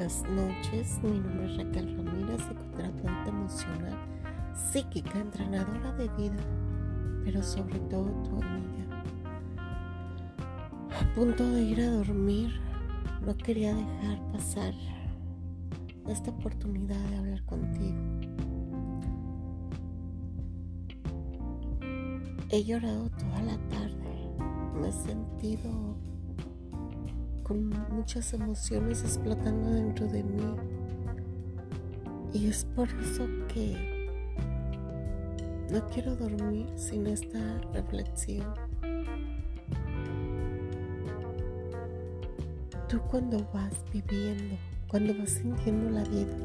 Buenas noches. Mi nombre es Raquel Ramírez, psicoterapeuta emocional, psíquica, entrenadora de vida, pero sobre todo tu amiga. A punto de ir a dormir, no quería dejar pasar esta oportunidad de hablar contigo. He llorado toda la tarde, me he sentido con muchas emociones explotando dentro de mí. Y es por eso que no quiero dormir sin esta reflexión. Tú cuando vas viviendo, cuando vas sintiendo la vida,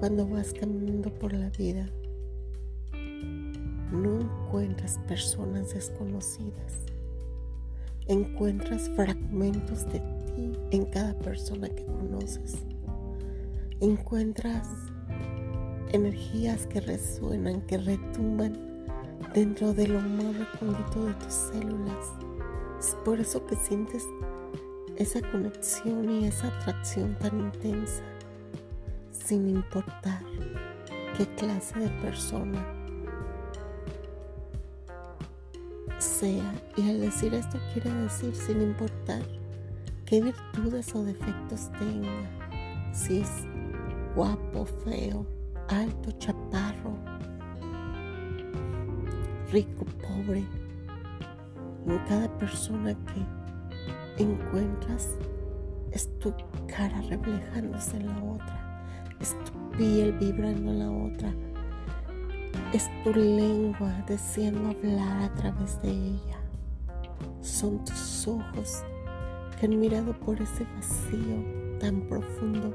cuando vas caminando por la vida, no encuentras personas desconocidas. Encuentras fragmentos de en cada persona que conoces. Encuentras energías que resuenan, que retumban dentro de lo más recóndito de tus células. Es por eso que sientes esa conexión y esa atracción tan intensa, sin importar qué clase de persona sea. Y al decir esto quiere decir sin importar qué virtudes o defectos tenga, si es guapo, feo, alto, chaparro, rico, pobre. En cada persona que encuentras es tu cara reflejándose en la otra, es tu piel vibrando en la otra, es tu lengua deseando hablar a través de ella, son tus ojos han mirado por ese vacío tan profundo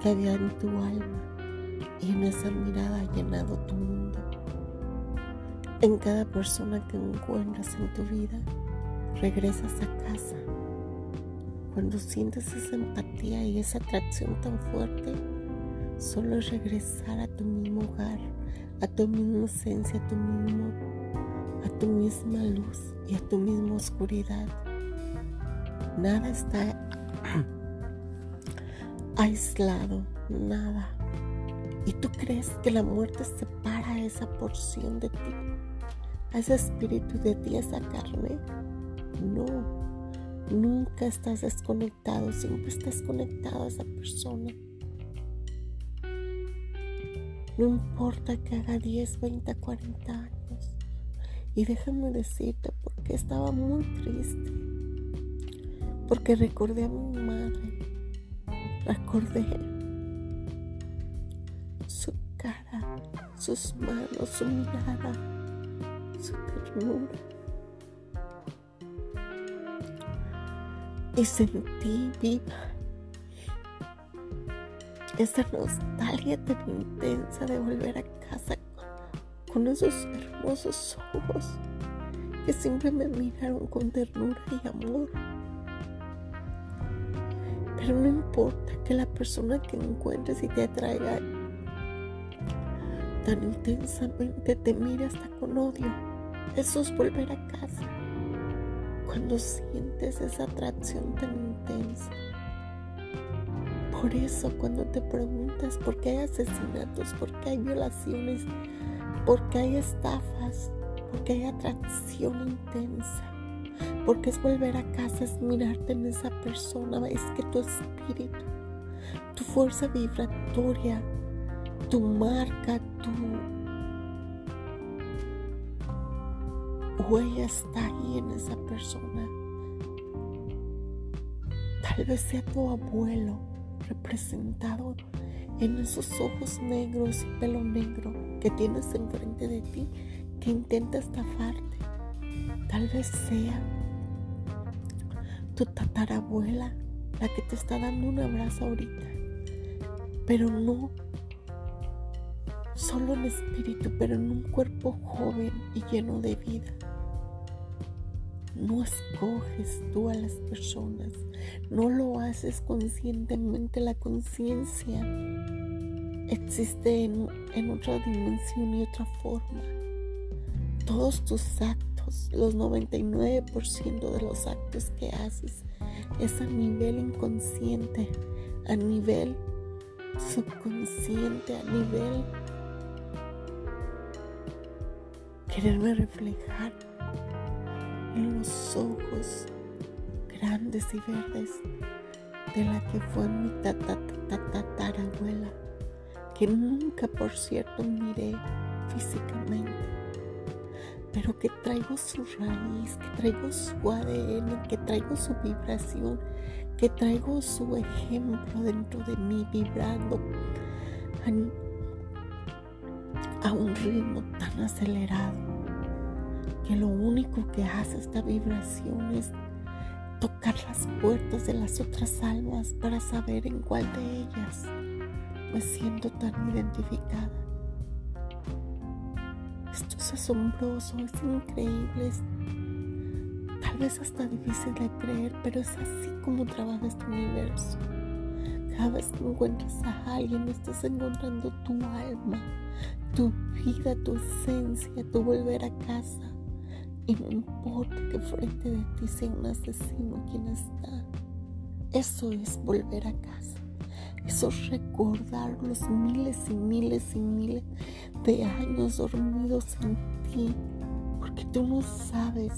que había en tu alma y en esa mirada ha llenado tu mundo. En cada persona que encuentras en tu vida, regresas a casa. Cuando sientes esa empatía y esa atracción tan fuerte, solo es regresar a tu mismo hogar, a tu misma esencia, a tu mismo, a tu misma luz y a tu misma oscuridad Nada está aislado, nada. ¿Y tú crees que la muerte separa esa porción de ti, a ese espíritu de ti, a esa carne? No, nunca estás desconectado, siempre estás conectado a esa persona. No importa que haga 10, 20, 40 años. Y déjame decirte porque estaba muy triste porque recordé a mi madre, recordé su cara, sus manos, su mirada, su ternura. Y sentí viva esa nostalgia tan intensa de volver a casa con esos hermosos ojos que siempre me miraron con ternura y amor. Pero no importa que la persona que encuentres y te atraiga tan intensamente te mire hasta con odio. Eso es volver a casa. Cuando sientes esa atracción tan intensa. Por eso cuando te preguntas por qué hay asesinatos, por qué hay violaciones, por qué hay estafas, por qué hay atracción intensa porque es volver a casa, es mirarte en esa persona, es que tu espíritu, tu fuerza vibratoria, tu marca, tu huella está ahí en esa persona. Tal vez sea tu abuelo representado en esos ojos negros y pelo negro que tienes enfrente de ti que intenta estafarte. Tal vez sea tu tatarabuela la que te está dando un abrazo ahorita. Pero no solo en espíritu, pero en un cuerpo joven y lleno de vida. No escoges tú a las personas, no lo haces conscientemente. La conciencia existe en, en otra dimensión y otra forma. Todos tus actos los 99% de los actos que haces es a nivel inconsciente, a nivel subconsciente, a nivel quererme reflejar en los ojos grandes y verdes de la que fue mi tatarabuela, que nunca por cierto miré físicamente, pero que traigo su raíz, que traigo su ADN, que traigo su vibración, que traigo su ejemplo dentro de mí vibrando a un ritmo tan acelerado que lo único que hace esta vibración es tocar las puertas de las otras almas para saber en cuál de ellas me siento tan identificada. Esto es asombroso, es increíble, es tal vez hasta difícil de creer, pero es así como trabaja este universo. Cada vez que encuentras a alguien, estás encontrando tu alma, tu vida, tu esencia, tu volver a casa. Y no importa que frente de ti sea un asesino quien está. Eso es volver a casa. Eso es recordar los miles y miles y miles de años dormidos en ti. Porque tú no sabes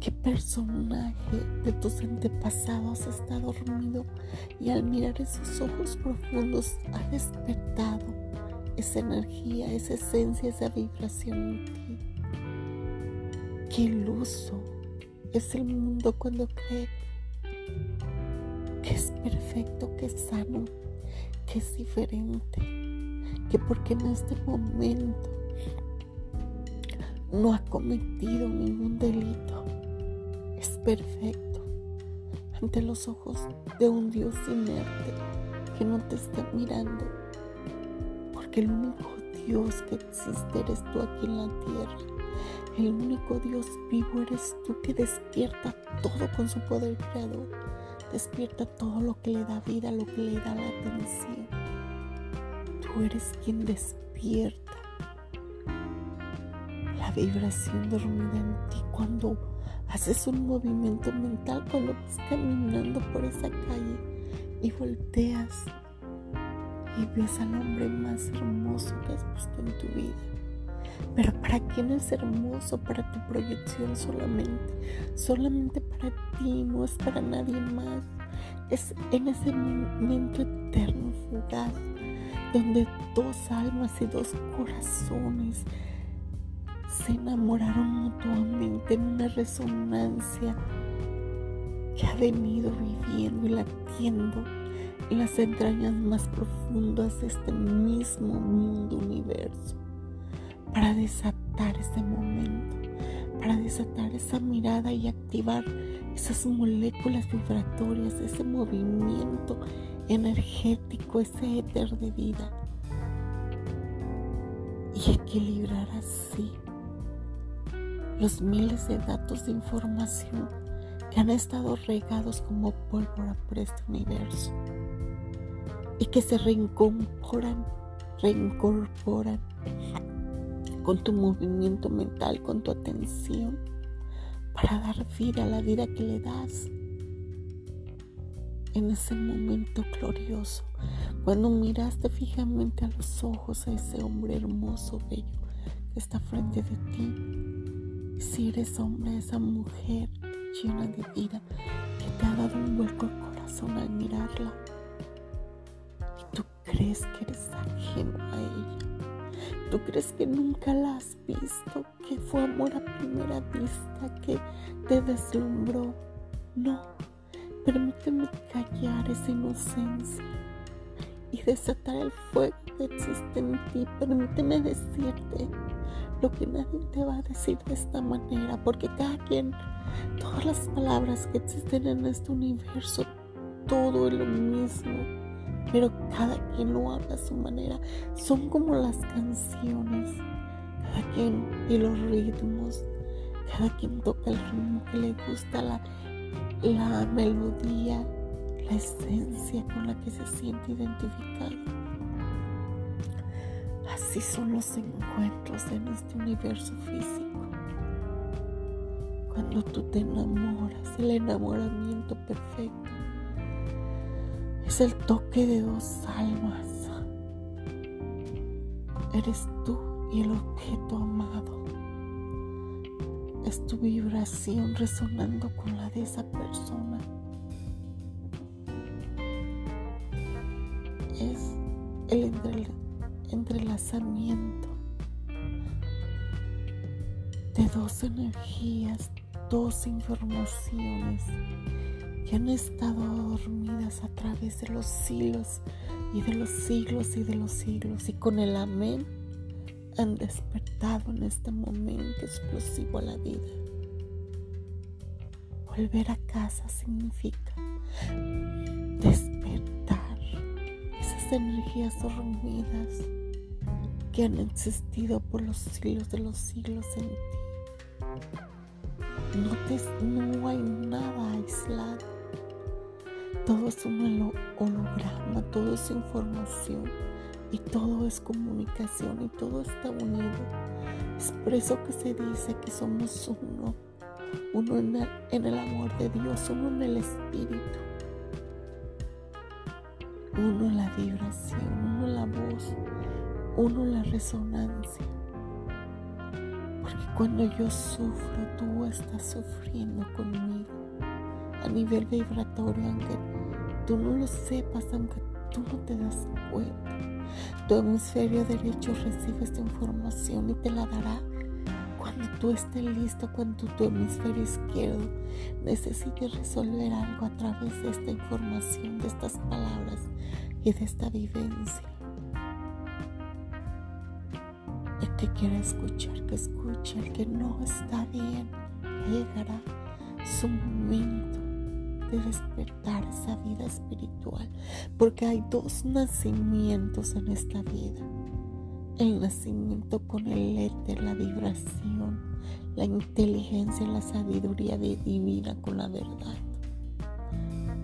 qué personaje de tus antepasados está dormido y al mirar esos ojos profundos ha despertado esa energía, esa esencia, esa vibración en ti. Qué iluso es el mundo cuando cree que es perfecto, que es sano, que es diferente, que porque en este momento no ha cometido ningún delito, es perfecto ante los ojos de un Dios inerte que no te está mirando, porque el único Dios que existe eres tú aquí en la tierra el único Dios vivo eres tú que despierta todo con su poder creador. Despierta todo lo que le da vida, lo que le da la atención. Tú eres quien despierta la vibración dormida en ti cuando haces un movimiento mental, cuando estás caminando por esa calle y volteas y ves al hombre más hermoso que has visto en tu vida pero para quién es hermoso, para tu proyección solamente, solamente para ti, no es para nadie más. Es en ese momento eterno, fugaz, donde dos almas y dos corazones se enamoraron mutuamente en una resonancia que ha venido viviendo y latiendo en las entrañas más profundas de este mismo mundo universo para desatar ese momento, para desatar esa mirada y activar esas moléculas vibratorias, ese movimiento energético, ese éter de vida. Y equilibrar así los miles de datos de información que han estado regados como pólvora por este universo y que se reincorporan, reincorporan con tu movimiento mental, con tu atención, para dar vida a la vida que le das en ese momento glorioso, cuando miraste fijamente a los ojos a ese hombre hermoso, bello, que está frente de ti. Si eres hombre, esa mujer llena de vida que te ha dado un vuelco al corazón al mirarla, y tú crees que eres ajeno a ella ¿Tú crees que nunca la has visto? Que fue amor a primera vista que te deslumbró. No, permíteme callar esa inocencia y desatar el fuego que existe en ti. Permíteme decirte lo que nadie te va a decir de esta manera, porque cada quien, todas las palabras que existen en este universo, todo es lo mismo pero cada quien lo habla a su manera. Son como las canciones, cada quien y los ritmos, cada quien toca el ritmo que le gusta, la, la melodía, la esencia con la que se siente identificado. Así son los encuentros en este universo físico. cuando tú te enamoras, el enamoramiento perfecto. Es el toque de dos almas. Eres tú y el objeto amado. Es tu vibración resonando con la de esa persona. Es el entrelazamiento de dos energías, dos informaciones que han estado dormidas a través de los siglos y de los siglos y de los siglos y con el amén han despertado en este momento explosivo a la vida. Volver a casa significa despertar esas energías dormidas que han existido por los siglos de los siglos en ti. No, no hay nada aislado. Todo es un holograma, todo es información y todo es comunicación y todo está unido. Es por eso que se dice que somos uno, uno en el, amor de Dios, uno en el Espíritu, uno en la vibración, uno en la voz, uno en la resonancia. Porque cuando yo sufro, tú estás sufriendo conmigo a nivel vibratorio, aunque tú no lo sepas, aunque tú no te das cuenta. Tu hemisferio derecho recibe esta información y te la dará cuando tú estés listo, cuando tu hemisferio izquierdo necesite resolver algo a través de esta información, de estas palabras y de esta vivencia. El que quiera escuchar, que escuche. El que no está bien, llegará su momento de despertar esa vida espiritual, porque hay dos nacimientos en esta vida. El nacimiento con el éter, la vibración, la inteligencia, la sabiduría divina con la verdad.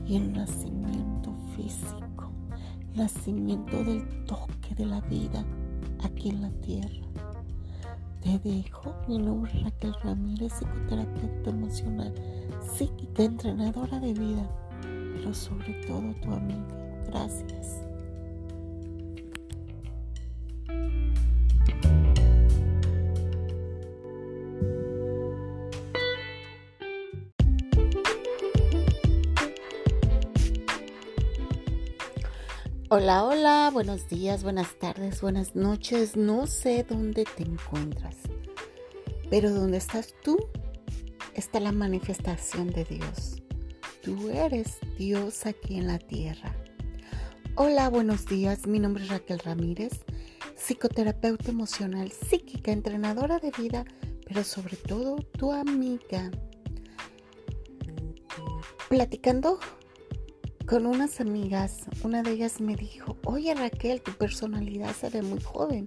Y el nacimiento físico, nacimiento del toque de la vida aquí en la tierra. Te dejo, mi nombre es Raquel Ramírez, psicoterapeuta emocional psíquica, entrenadora de vida, pero sobre todo tu amiga. Hola, hola, buenos días, buenas tardes, buenas noches. No sé dónde te encuentras, pero ¿dónde estás tú? está la manifestación de Dios. Tú eres Dios aquí en la tierra. Hola, buenos días. Mi nombre es Raquel Ramírez, psicoterapeuta emocional, psíquica, entrenadora de vida, pero sobre todo tu amiga. Platicando con unas amigas, una de ellas me dijo, oye Raquel, tu personalidad se ve muy joven.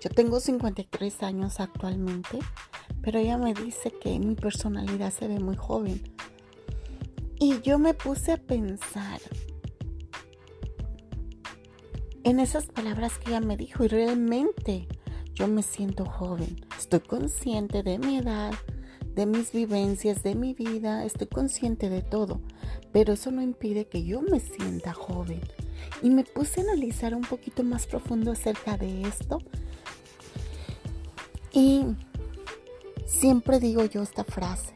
Yo tengo 53 años actualmente pero ella me dice que mi personalidad se ve muy joven. Y yo me puse a pensar en esas palabras que ella me dijo y realmente yo me siento joven. Estoy consciente de mi edad, de mis vivencias, de mi vida, estoy consciente de todo, pero eso no impide que yo me sienta joven. Y me puse a analizar un poquito más profundo acerca de esto. Y Siempre digo yo esta frase.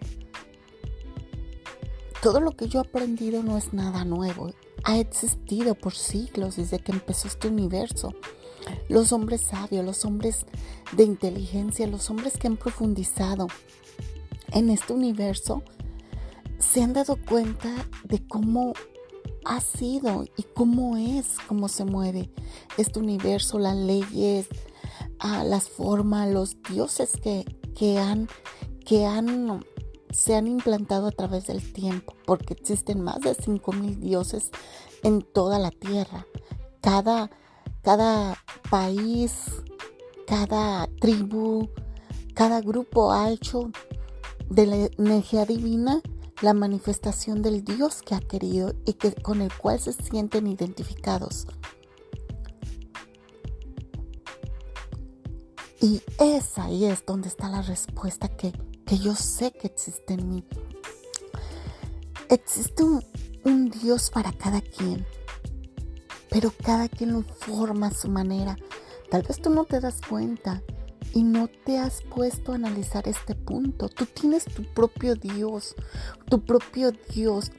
Todo lo que yo he aprendido no es nada nuevo. Ha existido por siglos desde que empezó este universo. Los hombres sabios, los hombres de inteligencia, los hombres que han profundizado en este universo, se han dado cuenta de cómo ha sido y cómo es, cómo se mueve este universo, las leyes, ah, las formas, los dioses que, que han, que han, se han implantado a través del tiempo, porque existen más de 5.000 dioses en toda la tierra. Cada, cada país, cada tribu, cada grupo ha hecho de la energía divina la manifestación del Dios que ha querido y que, con el cual se sienten identificados. Y es ahí es donde está la respuesta que, que yo sé que existe en mí. Existe un, un Dios para cada quien, pero cada quien lo forma a su manera. Tal vez tú no te das cuenta y no te has puesto a analizar este punto. Tú tienes tu propio Dios, tu propio Dios.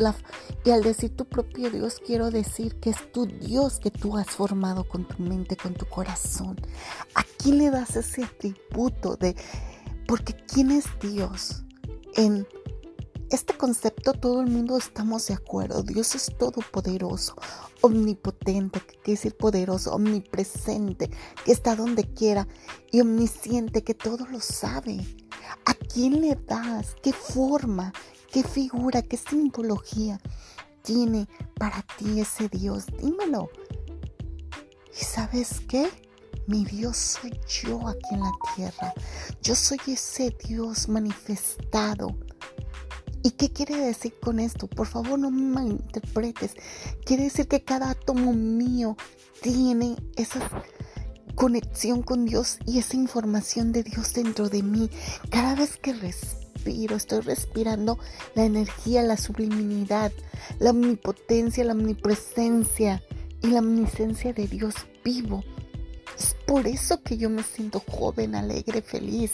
y al decir tu propio Dios, quiero decir que es tu Dios que tú has formado con tu mente, con tu corazón. ¿A quién le das ese atributo de... Porque ¿quién es Dios? En este concepto todo el mundo estamos de acuerdo. Dios es todopoderoso, omnipotente, que quiere decir poderoso, omnipresente, que está donde quiera y omnisciente, que todo lo sabe. ¿A quién le das? ¿Qué forma? ¿Qué figura? ¿Qué simbología tiene para ti ese Dios? Dímelo. ¿Y sabes qué? Mi Dios soy yo aquí en la tierra. Yo soy ese Dios manifestado ¿Y qué quiere decir con esto? Por favor, no me malinterpretes. Quiere decir que cada átomo mío tiene esa conexión con Dios y esa información de Dios dentro de mí. Cada vez que respiro, estoy respirando la energía, la subliminidad, la omnipotencia, la omnipresencia y la omniscencia de Dios vivo. Es por eso que yo me siento joven, alegre, feliz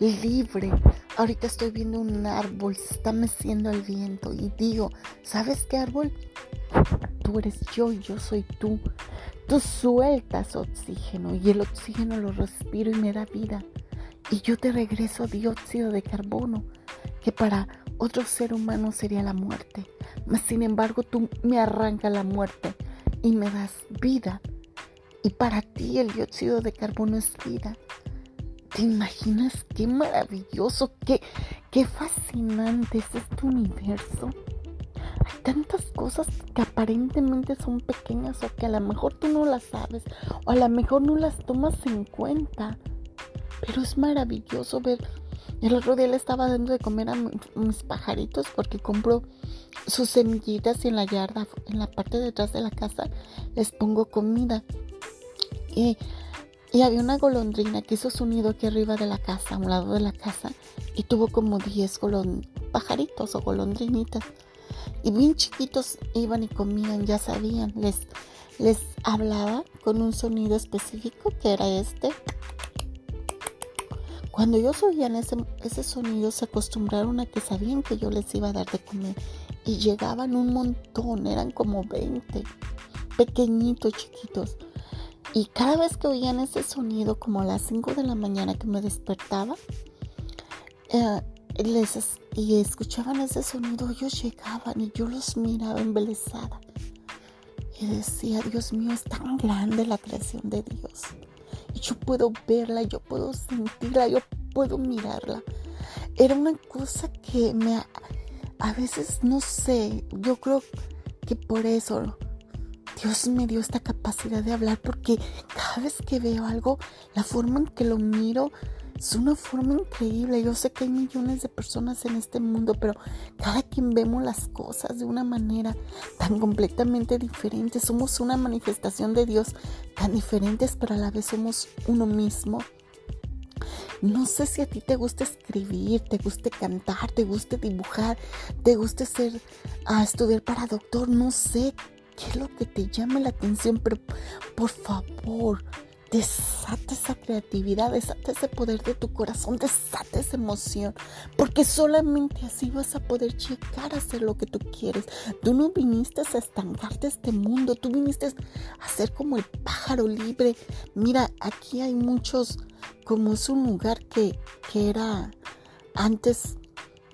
libre. Ahorita estoy viendo un árbol, se está meciendo el viento y digo, ¿sabes qué árbol? Tú eres yo y yo soy tú. Tú sueltas oxígeno y el oxígeno lo respiro y me da vida. Y yo te regreso dióxido de carbono, que para otro ser humano sería la muerte. Mas sin embargo tú me arrancas la muerte y me das vida. Y para ti el dióxido de carbono es vida. ¿Te imaginas qué maravilloso, qué, qué fascinante es este universo? Hay tantas cosas que aparentemente son pequeñas o que a lo mejor tú no las sabes o a lo mejor no las tomas en cuenta. Pero es maravilloso ver. El otro día le estaba dando de comer a mis pajaritos porque compro sus semillitas y en la yarda, en la parte de detrás de la casa, les pongo comida. Y y había una golondrina que hizo su nido aquí arriba de la casa, a un lado de la casa, y tuvo como 10 pajaritos o golondrinitas. Y bien chiquitos iban y comían, ya sabían, les, les hablaba con un sonido específico que era este. Cuando ellos oían ese, ese sonido se acostumbraron a que sabían que yo les iba a dar de comer y llegaban un montón, eran como 20, pequeñitos, chiquitos. Y cada vez que oían ese sonido, como a las 5 de la mañana que me despertaba, eh, y escuchaban ese sonido, ellos llegaban y yo los miraba embelesada. Y decía, Dios mío, es tan grande la creación de Dios. Y yo puedo verla, yo puedo sentirla, yo puedo mirarla. Era una cosa que me... A veces no sé, yo creo que por eso Dios me dio esta capacidad de hablar porque cada vez que veo algo, la forma en que lo miro es una forma increíble. Yo sé que hay millones de personas en este mundo, pero cada quien vemos las cosas de una manera tan completamente diferente. Somos una manifestación de Dios tan diferentes, pero a la vez somos uno mismo. No sé si a ti te gusta escribir, te guste cantar, te guste dibujar, te guste ser a estudiar para doctor, no sé qué es lo que te llama la atención, pero por favor, desata esa creatividad, desata ese poder de tu corazón, desata esa emoción, porque solamente así vas a poder llegar a hacer lo que tú quieres. Tú no viniste a estancarte este mundo, tú viniste a ser como el pájaro libre. Mira, aquí hay muchos, como es un lugar que, que era antes,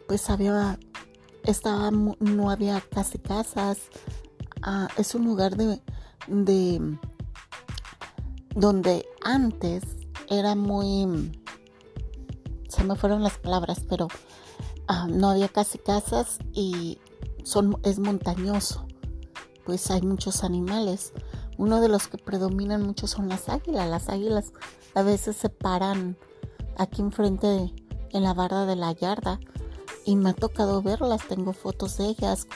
pues había, estaba, no había casi casas, Ah, es un lugar de, donde antes era muy, se me fueron las palabras, pero ah, no había casi casas y son, es montañoso, pues hay muchos animales. Uno de los que predominan mucho son las águilas. Las águilas a veces se paran aquí enfrente en la barda de la yarda y me ha tocado verlas, tengo fotos de ellas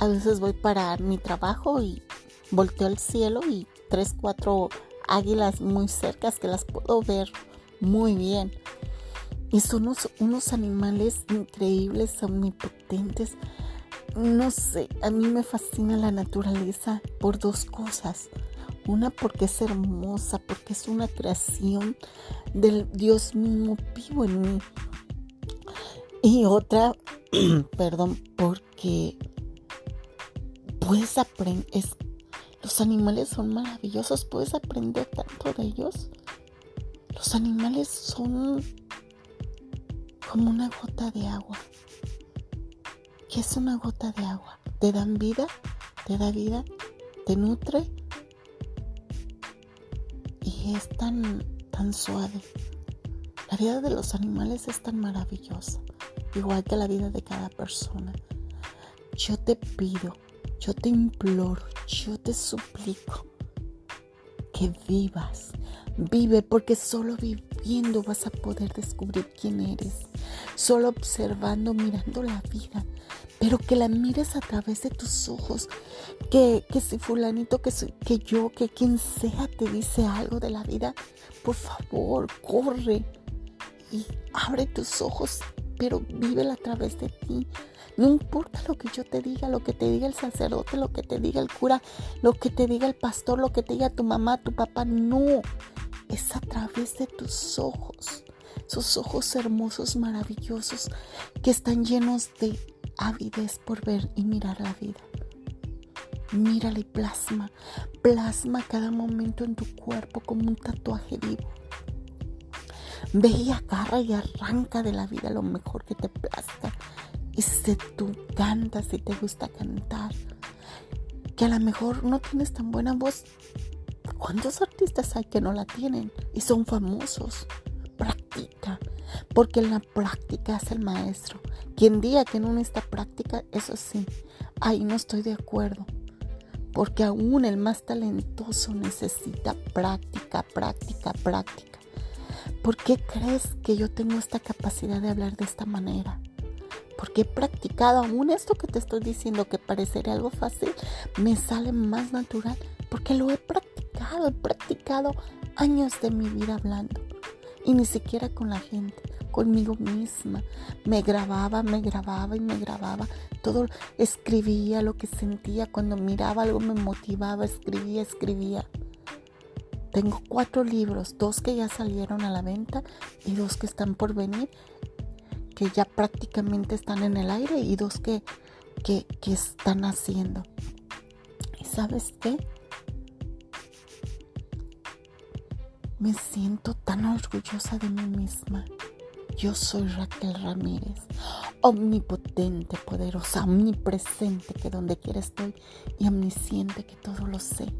a veces voy para mi trabajo y volteo al cielo y tres, cuatro águilas muy cercas que las puedo ver muy bien. Y son unos, animales increíbles, omnipotentes. No sé, a mí me fascina la naturaleza por dos cosas. Una porque es hermosa, porque es una creación del Dios mismo vivo en mí. Y otra, perdón, porque puedes aprender, los animales son maravillosos, puedes aprender tanto de ellos. Los animales son como una gota de agua. ¿Qué es una gota de agua? Te dan vida, te da vida, te nutre y es tan, tan suave. La vida de los animales es tan maravillosa, igual que la vida de cada persona. Yo te pido, yo te imploro, yo te suplico que vivas. Vive porque solo viviendo vas a poder descubrir quién eres. Solo observando, mirando la vida. Pero que la mires a través de tus ojos. Que, que si fulanito, que, que yo, que quien sea te dice algo de la vida, por favor, corre y abre tus ojos, pero vívela a través de ti. No importa lo que yo te diga, lo que te diga el sacerdote, lo que te diga el cura, lo que te diga el pastor, lo que te diga tu mamá, tu papá, no. Es a través de tus ojos, sus ojos hermosos, maravillosos, que están llenos de avidez por ver y mirar la vida. Mírala y plasma, plasma cada momento en tu cuerpo como un tatuaje vivo. Ve y agarra y arranca de la vida lo mejor que te plazca. Y si tú cantas, si te gusta cantar, que a lo mejor no tienes tan buena voz, ¿cuántos artistas hay que no la tienen y son famosos? Practica, porque en la práctica es el maestro. Quien diga que no necesita práctica, eso sí, ahí no estoy de acuerdo. Porque aún el más talentoso necesita práctica, práctica, práctica. ¿Por qué crees que yo tengo esta capacidad de hablar de esta manera? Porque he practicado aún esto que te estoy diciendo que parecería algo fácil, me sale más natural porque lo he practicado, he practicado años de mi vida hablando y ni siquiera con la gente, conmigo misma. Me grababa, me grababa y me grababa. Todo escribía lo que sentía cuando miraba algo me motivaba, escribía, escribía. Tengo cuatro libros, dos que ya salieron a la venta y dos que están por venir, que ya prácticamente están en el aire y dos que, que, están haciendo. ¿Y sabes qué? Me siento tan orgullosa de mí misma. Yo soy Raquel Ramírez, omnipotente, poderosa, omnipresente, que donde quiera estoy y omnisciente, que todo lo sé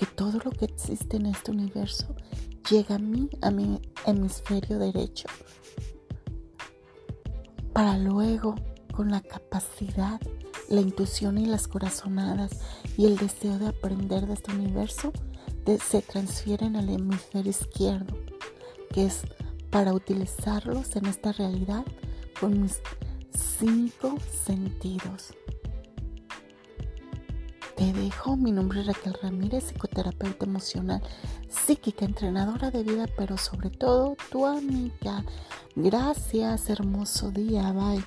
que todo lo que existe en este universo llega a mí, a mi hemisferio derecho, para luego, con la capacidad, la intuición y las corazonadas y el deseo de aprender de este universo, se transfieren al hemisferio izquierdo, que es para utilizarlos en esta realidad con mis cinco sentidos. Te dejo, mi nombre es Raquel Ramírez, psicoterapeuta emocional, psíquica, entrenadora de vida, pero sobre todo tu amiga. Gracias, hermoso día, bye.